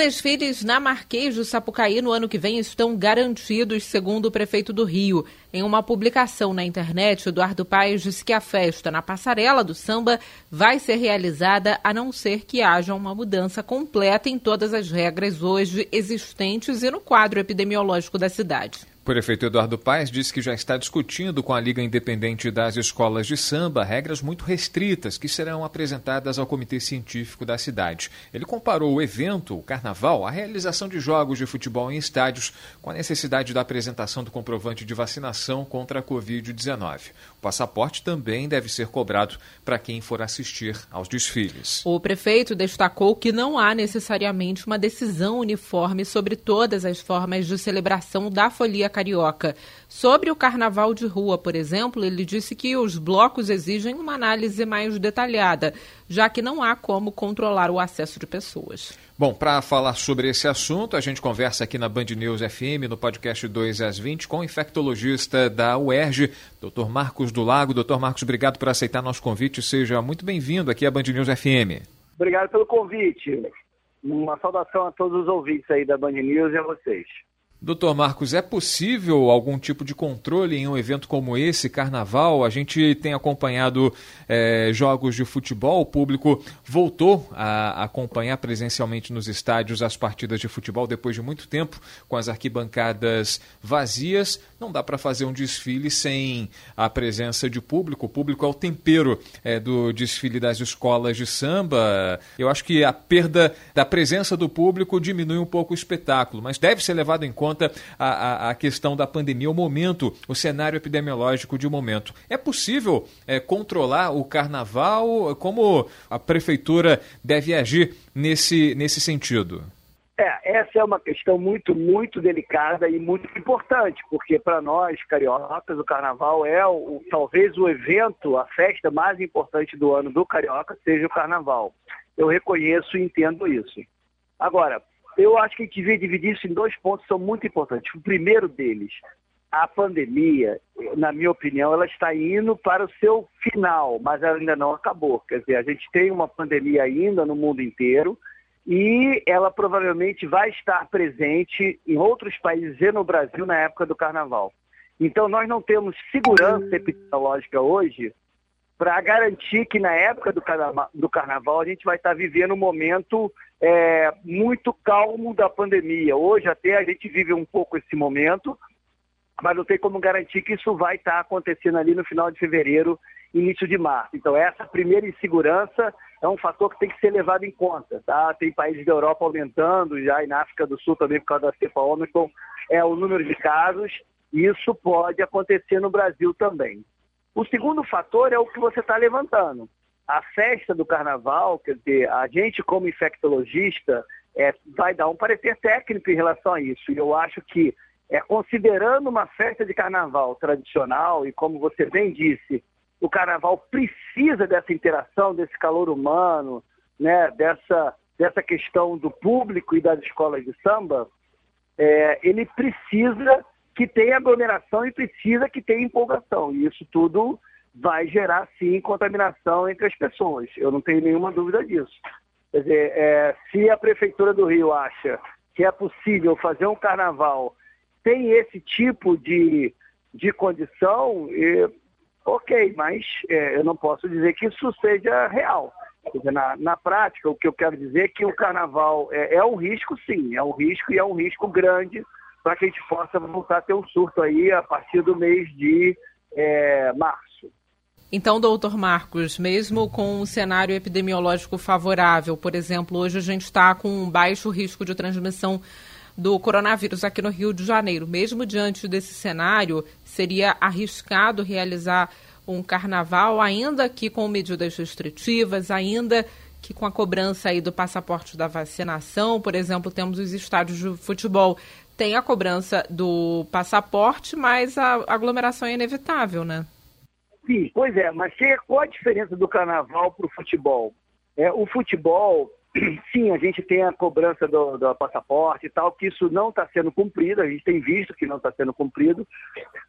Desfiles na Marquês do Sapucaí no ano que vem estão garantidos, segundo o prefeito do Rio. Em uma publicação na internet, Eduardo Paes disse que a festa na passarela do samba vai ser realizada a não ser que haja uma mudança completa em todas as regras hoje existentes e no quadro epidemiológico da cidade. O prefeito Eduardo Paes disse que já está discutindo com a Liga Independente das Escolas de Samba regras muito restritas que serão apresentadas ao Comitê Científico da cidade. Ele comparou o evento, o carnaval, à realização de jogos de futebol em estádios, com a necessidade da apresentação do comprovante de vacinação contra a Covid-19. O passaporte também deve ser cobrado para quem for assistir aos desfiles. O prefeito destacou que não há necessariamente uma decisão uniforme sobre todas as formas de celebração da folia carioca. Sobre o carnaval de rua, por exemplo, ele disse que os blocos exigem uma análise mais detalhada, já que não há como controlar o acesso de pessoas. Bom, para falar sobre esse assunto, a gente conversa aqui na Band News FM, no podcast 2 às 20, com o infectologista da UERJ, Dr. Marcos do Lago. Dr. Marcos, obrigado por aceitar nosso convite. Seja muito bem-vindo aqui à Band News FM. Obrigado pelo convite. Uma saudação a todos os ouvintes aí da Band News e a vocês. Doutor Marcos, é possível algum tipo de controle em um evento como esse, carnaval? A gente tem acompanhado é, jogos de futebol, o público voltou a acompanhar presencialmente nos estádios as partidas de futebol depois de muito tempo, com as arquibancadas vazias. Não dá para fazer um desfile sem a presença de público. O público é o tempero é, do desfile das escolas de samba. Eu acho que a perda da presença do público diminui um pouco o espetáculo, mas deve ser levado em conta conta a, a, a, questão da pandemia, o momento, o cenário epidemiológico de momento. É possível é, controlar o carnaval? Como a prefeitura deve agir nesse, nesse sentido? É, essa é uma questão muito, muito delicada e muito importante, porque para nós, cariocas, o carnaval é o, talvez o evento, a festa mais importante do ano do carioca seja o carnaval. Eu reconheço e entendo isso. Agora, eu acho que a gente devia dividir isso em dois pontos que são muito importantes. O primeiro deles, a pandemia, na minha opinião, ela está indo para o seu final, mas ela ainda não acabou. Quer dizer, a gente tem uma pandemia ainda no mundo inteiro e ela provavelmente vai estar presente em outros países e no Brasil na época do carnaval. Então, nós não temos segurança epidemiológica hoje para garantir que na época do carnaval, do carnaval, a gente vai estar vivendo um momento é, muito calmo da pandemia. Hoje até a gente vive um pouco esse momento, mas não tem como garantir que isso vai estar acontecendo ali no final de fevereiro, início de março. Então essa primeira insegurança é um fator que tem que ser levado em conta. Tá? Tem países da Europa aumentando, já e na África do Sul também por causa da cepa Omicron, é o número de casos. Isso pode acontecer no Brasil também. O segundo fator é o que você está levantando. A festa do carnaval, quer dizer, a gente como infectologista é, vai dar um parecer técnico em relação a isso. E eu acho que, é, considerando uma festa de carnaval tradicional, e como você bem disse, o carnaval precisa dessa interação, desse calor humano, né, dessa, dessa questão do público e das escolas de samba, é, ele precisa que tem aglomeração e precisa que tenha empolgação. E isso tudo vai gerar, sim, contaminação entre as pessoas. Eu não tenho nenhuma dúvida disso. Quer dizer, é, se a Prefeitura do Rio acha que é possível fazer um carnaval tem esse tipo de, de condição, e, ok, mas é, eu não posso dizer que isso seja real. Na, na, prática, o que eu quero dizer é que o carnaval é, é um risco, sim, é um risco e é um risco grande para que a gente possa voltar a ter um surto aí a partir do mês de é, março. Então, doutor Marcos, mesmo com um cenário epidemiológico favorável, por exemplo, hoje a gente está com um baixo risco de transmissão do coronavírus aqui no Rio de Janeiro. Mesmo diante desse cenário, seria arriscado realizar um carnaval, ainda que com medidas restritivas, ainda que com a cobrança aí do passaporte da vacinação, por exemplo, temos os estádios de futebol tem a cobrança do passaporte, mas a aglomeração é inevitável, né? Sim, pois é, mas qual a diferença do carnaval para o futebol? É, o futebol, sim, a gente tem a cobrança do, do passaporte e tal, que isso não está sendo cumprido, a gente tem visto que não está sendo cumprido,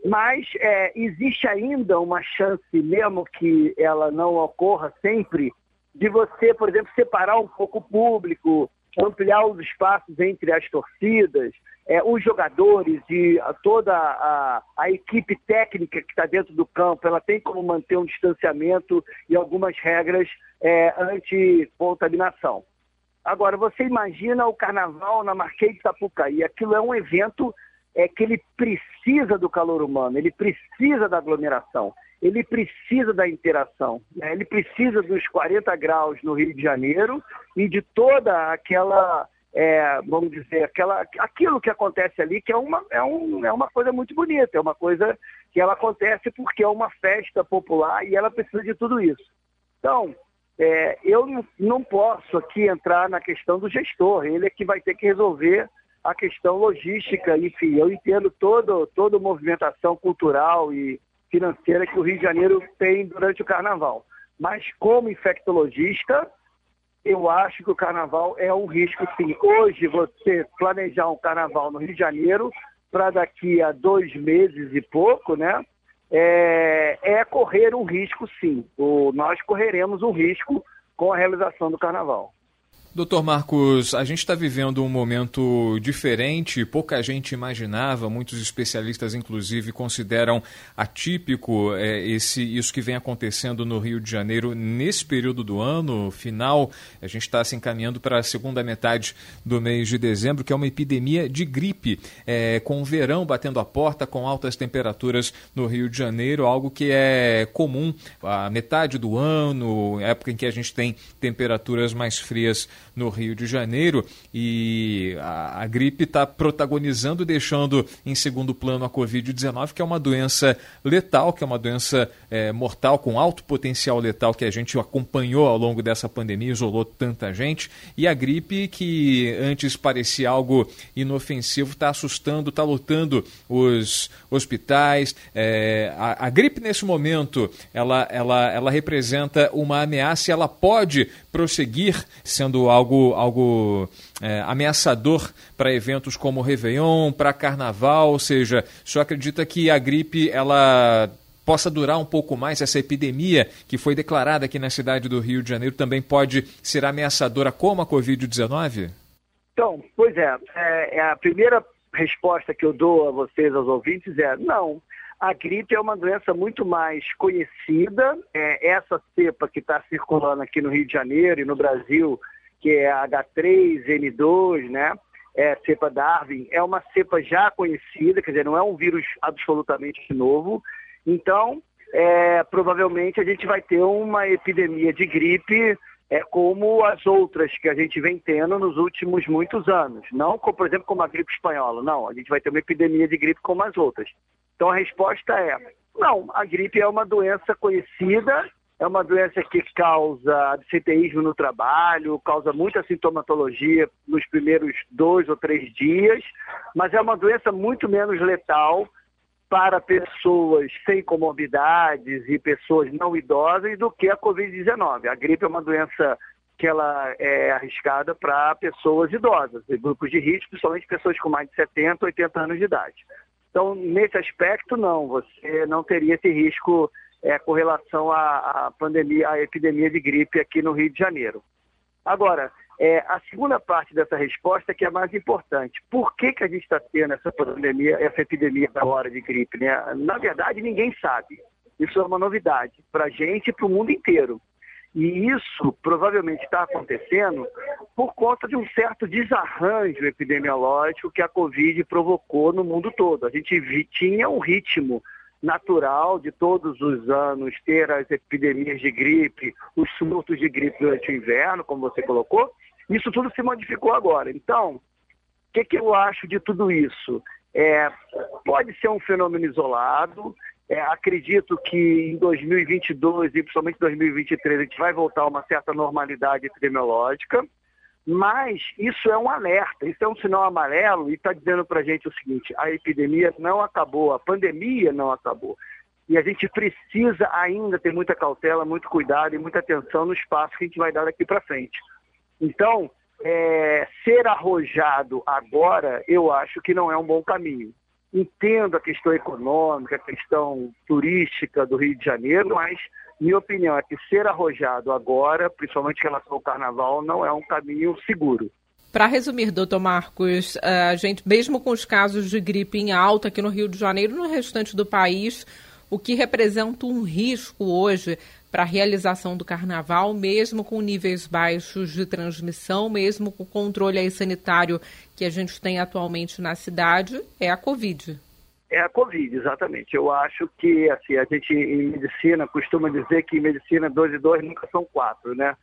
mas é, existe ainda uma chance, mesmo que ela não ocorra sempre, de você, por exemplo, separar um pouco o público, ampliar os espaços entre as torcidas, é, os jogadores e toda a, a equipe técnica que está dentro do campo, ela tem como manter um distanciamento e algumas regras é, anti-contaminação. Agora, você imagina o carnaval na Marquês de Sapucaí, aquilo é um evento é, que ele precisa do calor humano, ele precisa da aglomeração ele precisa da interação, né? ele precisa dos 40 graus no Rio de Janeiro e de toda aquela, é, vamos dizer, aquela, aquilo que acontece ali, que é uma, é, um, é uma coisa muito bonita, é uma coisa que ela acontece porque é uma festa popular e ela precisa de tudo isso. Então, é, eu não, posso aqui entrar na questão do gestor, ele é que vai ter que resolver a questão logística, enfim, eu entendo todo, toda movimentação cultural e financeira que o Rio de Janeiro tem durante o carnaval. Mas como infectologista, eu acho que o carnaval é um risco sim. Hoje você planejar um carnaval no Rio de Janeiro para daqui a dois meses e pouco, né? É, é correr um risco sim. O, nós correremos um risco com a realização do carnaval. Doutor Marcos, a gente está vivendo um momento diferente, pouca gente imaginava, muitos especialistas, inclusive, consideram atípico é, esse, isso que vem acontecendo no Rio de Janeiro nesse período do ano, final. A gente está se encaminhando para a segunda metade do mês de dezembro, que é uma epidemia de gripe, é, com o verão batendo a porta, com altas temperaturas no Rio de Janeiro, algo que é comum a metade do ano, época em que a gente tem temperaturas mais frias no Rio de Janeiro e a, a gripe está protagonizando, deixando em segundo plano a Covid-19, que é uma doença letal, que é uma doença é, mortal com alto potencial letal que a gente acompanhou ao longo dessa pandemia, isolou tanta gente, e a gripe que antes parecia algo inofensivo está assustando, está lutando os hospitais. É, a, a gripe nesse momento ela, ela, ela representa uma ameaça e ela pode prosseguir sendo algo, algo é, ameaçador para eventos como Réveillon, para Carnaval, ou seja, o senhor acredita que a gripe ela possa durar um pouco mais, essa epidemia que foi declarada aqui na cidade do Rio de Janeiro também pode ser ameaçadora como a Covid-19? Então, pois é, é, é a primeira resposta que eu dou a vocês, aos ouvintes, é não a gripe é uma doença muito mais conhecida. É, essa cepa que está circulando aqui no Rio de Janeiro e no Brasil, que é a H3N2, né? É, cepa Darwin, é uma cepa já conhecida, quer dizer, não é um vírus absolutamente novo. Então, é, provavelmente a gente vai ter uma epidemia de gripe é, como as outras que a gente vem tendo nos últimos muitos anos. Não, como, por exemplo, como a gripe espanhola. Não, a gente vai ter uma epidemia de gripe como as outras. Então a resposta é: não, a gripe é uma doença conhecida, é uma doença que causa absenteísmo no trabalho, causa muita sintomatologia nos primeiros dois ou três dias, mas é uma doença muito menos letal para pessoas sem comorbidades e pessoas não idosas do que a Covid-19. A gripe é uma doença que ela é arriscada para pessoas idosas, grupos de risco, principalmente pessoas com mais de 70, 80 anos de idade. Então, nesse aspecto, não, você não teria esse risco é, com relação à, à, pandemia, à epidemia de gripe aqui no Rio de Janeiro. Agora, é, a segunda parte dessa resposta que é mais importante. Por que, que a gente está tendo essa pandemia, essa epidemia agora de gripe? Né? Na verdade, ninguém sabe. Isso é uma novidade para a gente e para o mundo inteiro. E isso provavelmente está acontecendo por conta de um certo desarranjo epidemiológico que a Covid provocou no mundo todo. A gente tinha um ritmo natural de todos os anos ter as epidemias de gripe, os surtos de gripe durante o inverno, como você colocou. Isso tudo se modificou agora. Então, o que, que eu acho de tudo isso? É, pode ser um fenômeno isolado, é, acredito que em 2022 e principalmente 2023 a gente vai voltar a uma certa normalidade epidemiológica, mas isso é um alerta, isso é um sinal amarelo e está dizendo para a gente o seguinte: a epidemia não acabou, a pandemia não acabou. E a gente precisa ainda ter muita cautela, muito cuidado e muita atenção no espaço que a gente vai dar daqui para frente. Então, é, ser arrojado agora, eu acho que não é um bom caminho. Entendo a questão econômica, a questão turística do Rio de Janeiro, mas minha opinião é que ser arrojado agora, principalmente em relação ao carnaval, não é um caminho seguro. Para resumir, doutor Marcos, a gente, mesmo com os casos de gripe em alta aqui no Rio de Janeiro no restante do país, o que representa um risco hoje para a realização do carnaval, mesmo com níveis baixos de transmissão, mesmo com o controle sanitário que a gente tem atualmente na cidade, é a Covid. É a Covid, exatamente. Eu acho que assim, a gente em medicina costuma dizer que em medicina dois e dois nunca são quatro, né?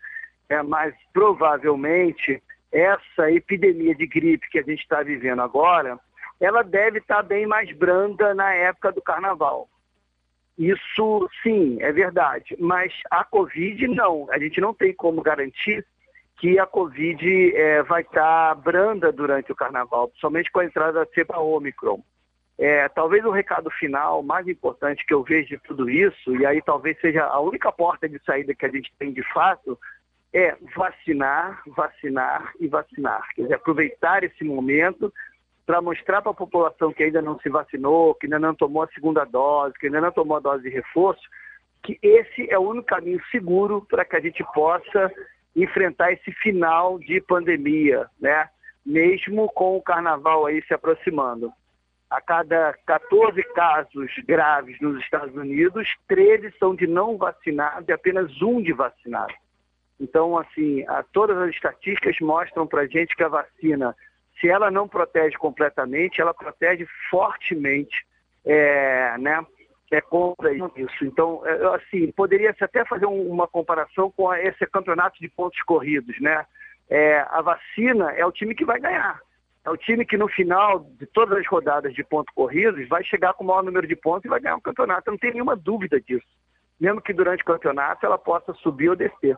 É, mas provavelmente essa epidemia de gripe que a gente está vivendo agora, ela deve estar tá bem mais branda na época do carnaval. Isso sim, é verdade. Mas a Covid não. A gente não tem como garantir que a Covid é, vai estar tá branda durante o carnaval, principalmente com a entrada da cepa Omicron. É, talvez o recado final mais importante que eu vejo de tudo isso, e aí talvez seja a única porta de saída que a gente tem de fato, é vacinar, vacinar e vacinar. Quer dizer, aproveitar esse momento para mostrar para a população que ainda não se vacinou, que ainda não tomou a segunda dose, que ainda não tomou a dose de reforço, que esse é o único caminho seguro para que a gente possa enfrentar esse final de pandemia, né? Mesmo com o carnaval aí se aproximando. A cada 14 casos graves nos Estados Unidos, 13 são de não vacinado e apenas um de vacinado. Então, assim, a, todas as estatísticas mostram para a gente que a vacina se ela não protege completamente, ela protege fortemente, é, né? É contra isso. Então, é, assim, poderia-se até fazer um, uma comparação com esse campeonato de pontos corridos, né? É, a vacina é o time que vai ganhar. É o time que no final de todas as rodadas de pontos corridos vai chegar com o maior número de pontos e vai ganhar o campeonato. Não tem nenhuma dúvida disso. Mesmo que durante o campeonato ela possa subir ou descer.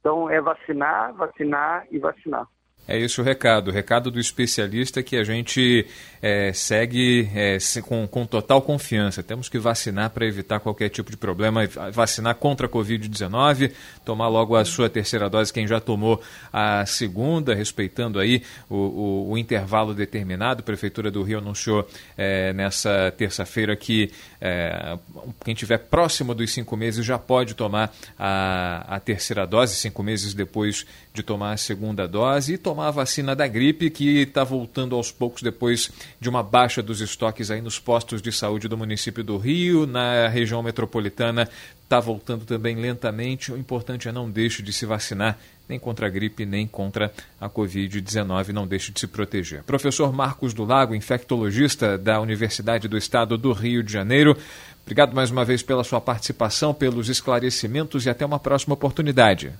Então é vacinar, vacinar e vacinar. É esse o recado, o recado do especialista que a gente é, segue é, com, com total confiança. Temos que vacinar para evitar qualquer tipo de problema, vacinar contra a Covid-19, tomar logo a sua terceira dose, quem já tomou a segunda, respeitando aí o, o, o intervalo determinado. A Prefeitura do Rio anunciou é, nessa terça-feira que é, quem estiver próximo dos cinco meses já pode tomar a, a terceira dose, cinco meses depois de tomar a segunda dose, e tomar a vacina da gripe, que está voltando aos poucos depois de uma baixa dos estoques aí nos postos de saúde do município do Rio, na região metropolitana está voltando também lentamente. O importante é não deixe de se vacinar, nem contra a gripe, nem contra a Covid-19, não deixe de se proteger. Professor Marcos do Lago, infectologista da Universidade do Estado do Rio de Janeiro, obrigado mais uma vez pela sua participação, pelos esclarecimentos e até uma próxima oportunidade.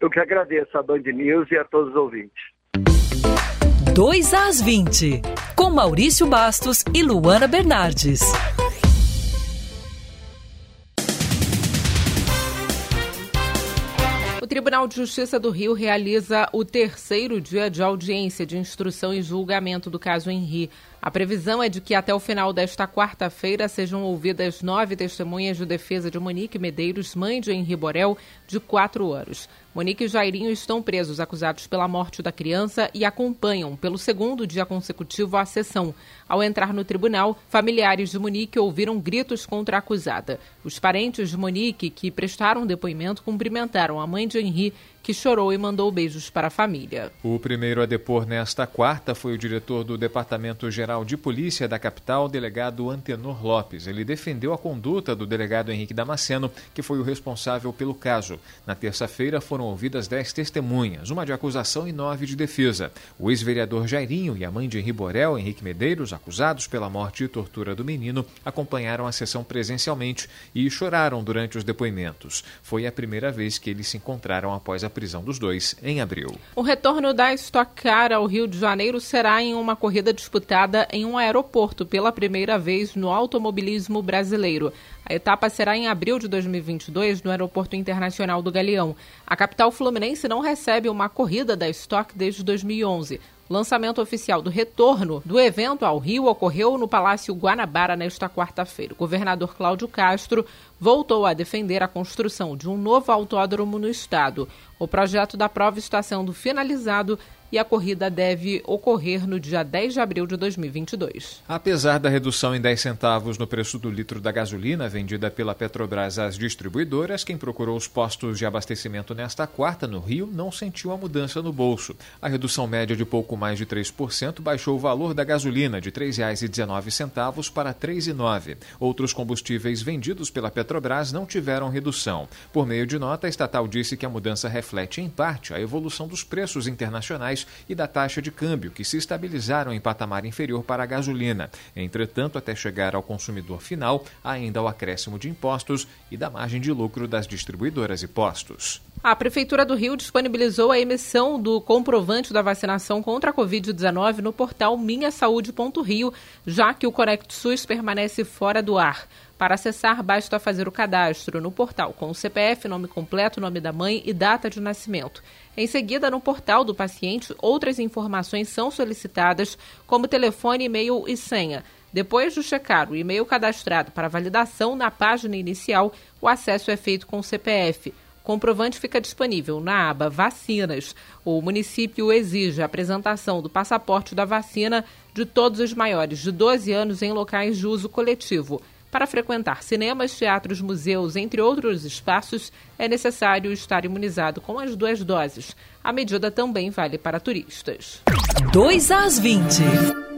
Eu que agradeço a Band News e a todos os ouvintes. 2 às 20, com Maurício Bastos e Luana Bernardes. O Tribunal de Justiça do Rio realiza o terceiro dia de audiência de instrução e julgamento do caso Henri. A previsão é de que até o final desta quarta-feira sejam ouvidas nove testemunhas de defesa de Monique Medeiros, mãe de Henri Borel, de quatro anos. Monique e Jairinho estão presos, acusados pela morte da criança, e acompanham, pelo segundo dia consecutivo, a sessão. Ao entrar no tribunal, familiares de Monique ouviram gritos contra a acusada. Os parentes de Monique, que prestaram depoimento, cumprimentaram a mãe de Henri que chorou e mandou beijos para a família. O primeiro a depor nesta quarta foi o diretor do Departamento Geral de Polícia da capital, delegado Antenor Lopes. Ele defendeu a conduta do delegado Henrique Damasceno, que foi o responsável pelo caso. Na terça-feira foram ouvidas dez testemunhas, uma de acusação e nove de defesa. O ex-vereador Jairinho e a mãe de Henri Borel, Henrique Medeiros, acusados pela morte e tortura do menino, acompanharam a sessão presencialmente e choraram durante os depoimentos. Foi a primeira vez que eles se encontraram após a prisão dos dois em abril. O retorno da Stock Car ao Rio de Janeiro será em uma corrida disputada em um aeroporto pela primeira vez no automobilismo brasileiro. A etapa será em abril de 2022 no Aeroporto Internacional do Galeão. A capital fluminense não recebe uma corrida da Stock desde 2011. Lançamento oficial do retorno do evento ao Rio ocorreu no Palácio Guanabara nesta quarta-feira. O governador Cláudio Castro voltou a defender a construção de um novo autódromo no estado. O projeto da prova está sendo finalizado e a corrida deve ocorrer no dia 10 de abril de 2022. Apesar da redução em 10 centavos no preço do litro da gasolina vendida pela Petrobras às distribuidoras, quem procurou os postos de abastecimento nesta quarta no Rio não sentiu a mudança no bolso. A redução média de pouco mais de 3% baixou o valor da gasolina de R$ 3,19 para R$ 3,09. Outros combustíveis vendidos pela Petrobras não tiveram redução. Por meio de nota, a estatal disse que a mudança reflete em parte a evolução dos preços internacionais e da taxa de câmbio, que se estabilizaram em patamar inferior para a gasolina. Entretanto, até chegar ao consumidor final, ainda o acréscimo de impostos e da margem de lucro das distribuidoras e postos. A Prefeitura do Rio disponibilizou a emissão do comprovante da vacinação contra a Covid-19 no portal minhasaude.rio, já que o Conect SUS permanece fora do ar. Para acessar, basta fazer o cadastro no portal com o CPF, nome completo, nome da mãe e data de nascimento. Em seguida, no portal do paciente, outras informações são solicitadas, como telefone, e-mail e senha. Depois de checar o e-mail cadastrado para validação na página inicial, o acesso é feito com o CPF. Comprovante fica disponível na aba Vacinas. O município exige a apresentação do passaporte da vacina de todos os maiores de 12 anos em locais de uso coletivo. Para frequentar cinemas, teatros, museus, entre outros espaços, é necessário estar imunizado com as duas doses. A medida também vale para turistas. 2 às 20.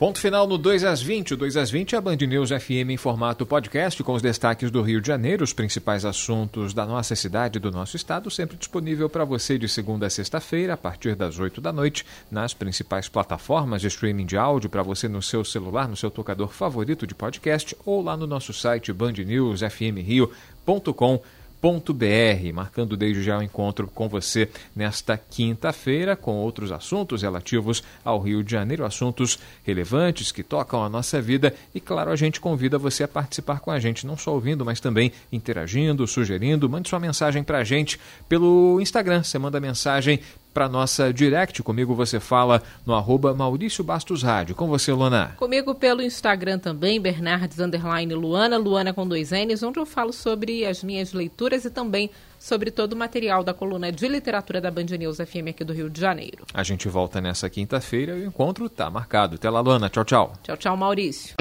Ponto final no 2 às 20. O 2 às 20 é a Band News FM em formato podcast com os destaques do Rio de Janeiro, os principais assuntos da nossa cidade e do nosso estado, sempre disponível para você de segunda a sexta-feira, a partir das 8 da noite, nas principais plataformas de streaming de áudio para você no seu celular, no seu tocador favorito de podcast ou lá no nosso site bandnewsfmrio.com.br br marcando desde já o encontro com você nesta quinta-feira com outros assuntos relativos ao Rio de Janeiro, assuntos relevantes que tocam a nossa vida e claro, a gente convida você a participar com a gente, não só ouvindo, mas também interagindo, sugerindo, mande sua mensagem para a gente pelo Instagram, você manda mensagem para nossa direct. Comigo você fala no arroba Maurício Bastos Rádio. Com você, Luana. Comigo pelo Instagram também, Bernardes Underline Luana, Luana com dois N's, onde eu falo sobre as minhas leituras e também sobre todo o material da coluna de literatura da Band News FM aqui do Rio de Janeiro. A gente volta nessa quinta-feira e o encontro está marcado. Até lá, Luana. Tchau, tchau. Tchau, tchau, Maurício.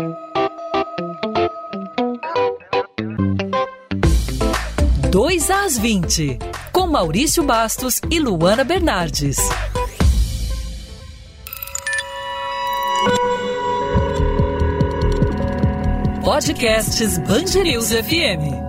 Dois às 20 Maurício Bastos e Luana Bernardes. Podcasts Bangerils FM.